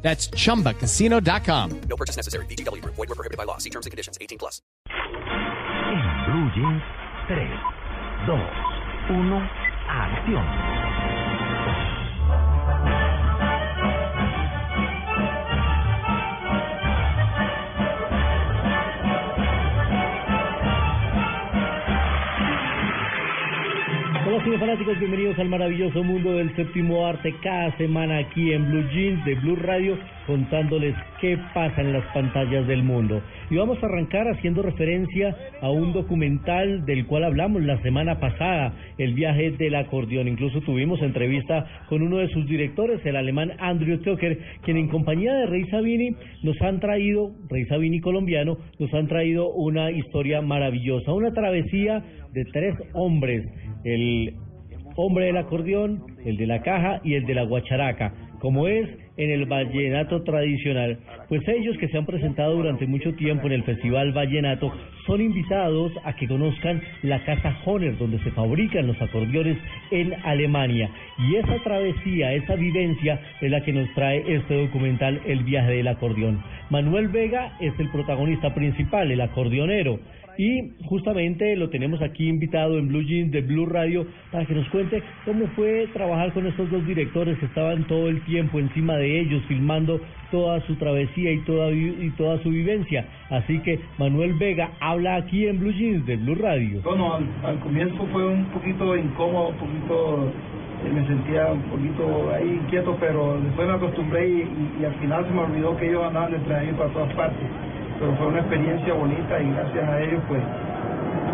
That's chumbacasino.com. No purchase necessary. BGW. Void were prohibited by law. See terms and conditions. 18 plus. En Blue Jeans, 3, 2, 1, acción. Fanáticos, bienvenidos al maravilloso mundo del séptimo arte cada semana aquí en Blue Jeans de Blue Radio contándoles qué pasa en las pantallas del mundo. Y vamos a arrancar haciendo referencia a un documental del cual hablamos la semana pasada, El viaje del acordeón. Incluso tuvimos entrevista con uno de sus directores, el alemán Andrew Tucker, quien en compañía de Rey Sabini nos han traído, Rey Sabini colombiano, nos han traído una historia maravillosa, una travesía de tres hombres, el hombre del acordeón, el de la caja y el de la guacharaca, como es en el vallenato tradicional. Pues ellos que se han presentado durante mucho tiempo en el Festival Vallenato son invitados a que conozcan la casa Honer, donde se fabrican los acordeones en Alemania. Y esa travesía, esa vivencia es la que nos trae este documental El viaje del acordeón. Manuel Vega es el protagonista principal, el acordeonero y justamente lo tenemos aquí invitado en Blue Jeans de Blue Radio para que nos cuente cómo fue trabajar con estos dos directores que estaban todo el tiempo encima de ellos filmando toda su travesía y toda y toda su vivencia. Así que Manuel Vega habla aquí en Blue Jeans de Blue Radio. Bueno, al, al comienzo fue un poquito incómodo, un poquito eh, me sentía un poquito ahí inquieto, pero después me acostumbré y, y- y al final se me olvidó que ellos andaban detrás de mí para todas partes. Pero fue una experiencia bonita y gracias a ellos pues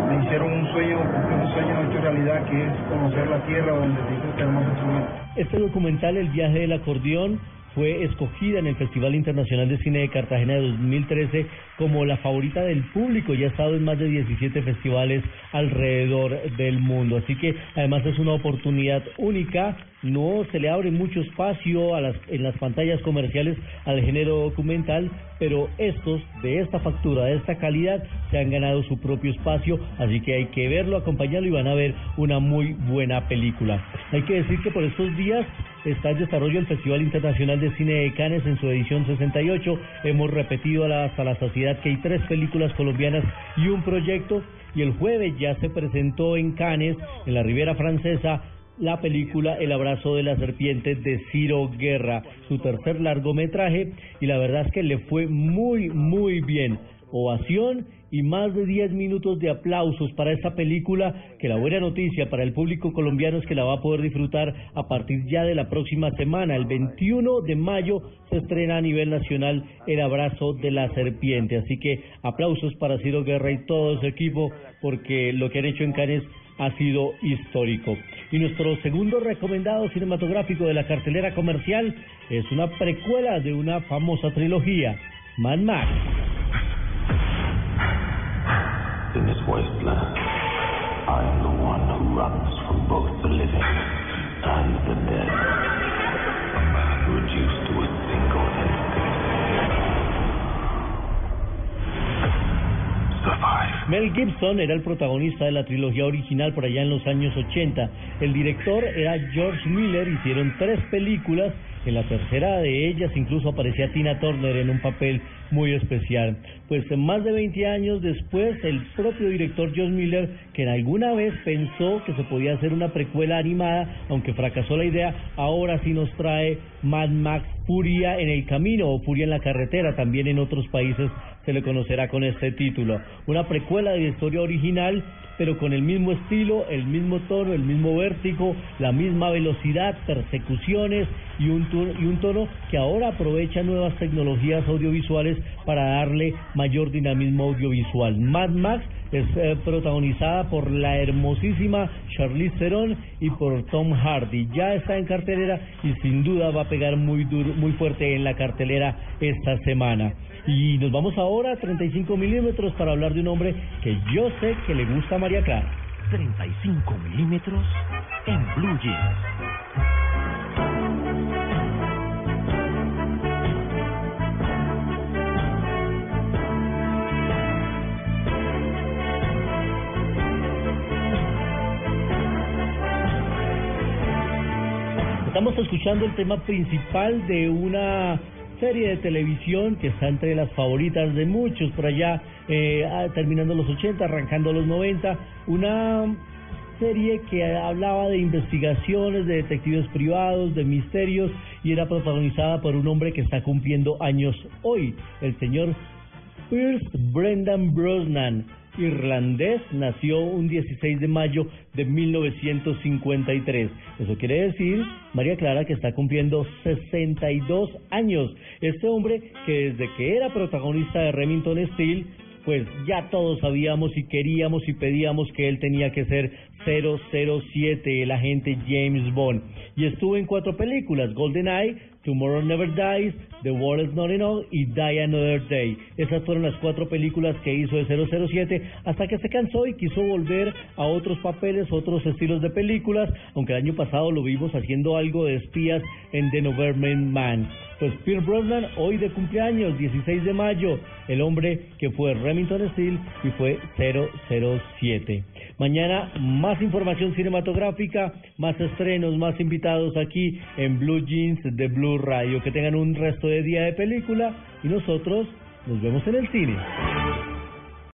me hicieron un sueño, un sueño hecho realidad que es conocer la tierra donde se hizo este hermoso instrumento. Este documental, El viaje del acordeón, fue escogida en el Festival Internacional de Cine de Cartagena de 2013 como la favorita del público y ha estado en más de 17 festivales alrededor del mundo. Así que además es una oportunidad única, no se le abre mucho espacio a las, en las pantallas comerciales al género documental, pero estos de esta factura, de esta calidad, se han ganado su propio espacio, así que hay que verlo, acompañarlo y van a ver una muy buena película. Hay que decir que por estos días está en desarrollo el Festival Internacional de Cine de Cannes en su edición 68. Hemos repetido hasta la saciedad que hay tres películas colombianas y un proyecto. Y el jueves ya se presentó en Cannes, en la Ribera Francesa, la película El abrazo de la serpiente de Ciro Guerra, su tercer largometraje. Y la verdad es que le fue muy, muy bien. Ovación y más de 10 minutos de aplausos para esta película, que la buena noticia para el público colombiano es que la va a poder disfrutar a partir ya de la próxima semana. El 21 de mayo se estrena a nivel nacional El abrazo de la serpiente. Así que aplausos para Ciro Guerra y todo su equipo, porque lo que han hecho en Cannes ha sido histórico. Y nuestro segundo recomendado cinematográfico de la cartelera comercial es una precuela de una famosa trilogía, Mad Max. Mel Gibson era el protagonista de la trilogía original por allá en los años 80. El director era George Miller, hicieron tres películas. En la tercera de ellas incluso aparecía Tina Turner en un papel muy especial. Pues más de 20 años después, el propio director George Miller, que en alguna vez pensó que se podía hacer una precuela animada, aunque fracasó la idea, ahora sí nos trae Mad Max Furia en el camino o Furia en la carretera, también en otros países se le conocerá con este título. Una precuela de historia original, pero con el mismo estilo, el mismo tono, el mismo vértigo, la misma velocidad, persecuciones y un, y un tono que ahora aprovecha nuevas tecnologías audiovisuales para darle mayor dinamismo audiovisual. Mad Max Es eh, protagonizada por la hermosísima Charlize Theron y por Tom Hardy. Ya está en cartelera y sin duda va a pegar muy duro, muy fuerte en la cartelera esta semana. Y nos vamos ahora a 35 milímetros para hablar de un hombre que yo sé que le gusta a María Clara. 35 milímetros en Blue Jeans. Estamos escuchando el tema principal de una serie de televisión que está entre las favoritas de muchos por allá, eh, terminando los 80, arrancando los 90, una serie que hablaba de investigaciones, de detectives privados, de misterios y era protagonizada por un hombre que está cumpliendo años hoy, el señor Pierce Brendan Brosnan, irlandés, nació un 16 de mayo de 1953. Eso quiere decir, María Clara, que está cumpliendo 62 años. Este hombre que desde que era protagonista de Remington Steel, pues ya todos sabíamos y queríamos y pedíamos que él tenía que ser 007, el agente James Bond. Y estuvo en cuatro películas, GoldenEye, Tomorrow Never Dies, The World Is Not Enough y Die Another Day. Esas fueron las cuatro películas que hizo de 007 hasta que se cansó y quiso volver a otros papeles, otros estilos de películas, aunque el año pasado lo vimos haciendo algo de espías en The November Man. Pues Pierce Brosnan, hoy de cumpleaños, 16 de mayo, el hombre que fue Remington Steel y fue 007. Mañana más información cinematográfica, más estrenos, más invitados aquí en Blue Jeans de Blue Radio. Que tengan un resto de día de película y nosotros nos vemos en el cine.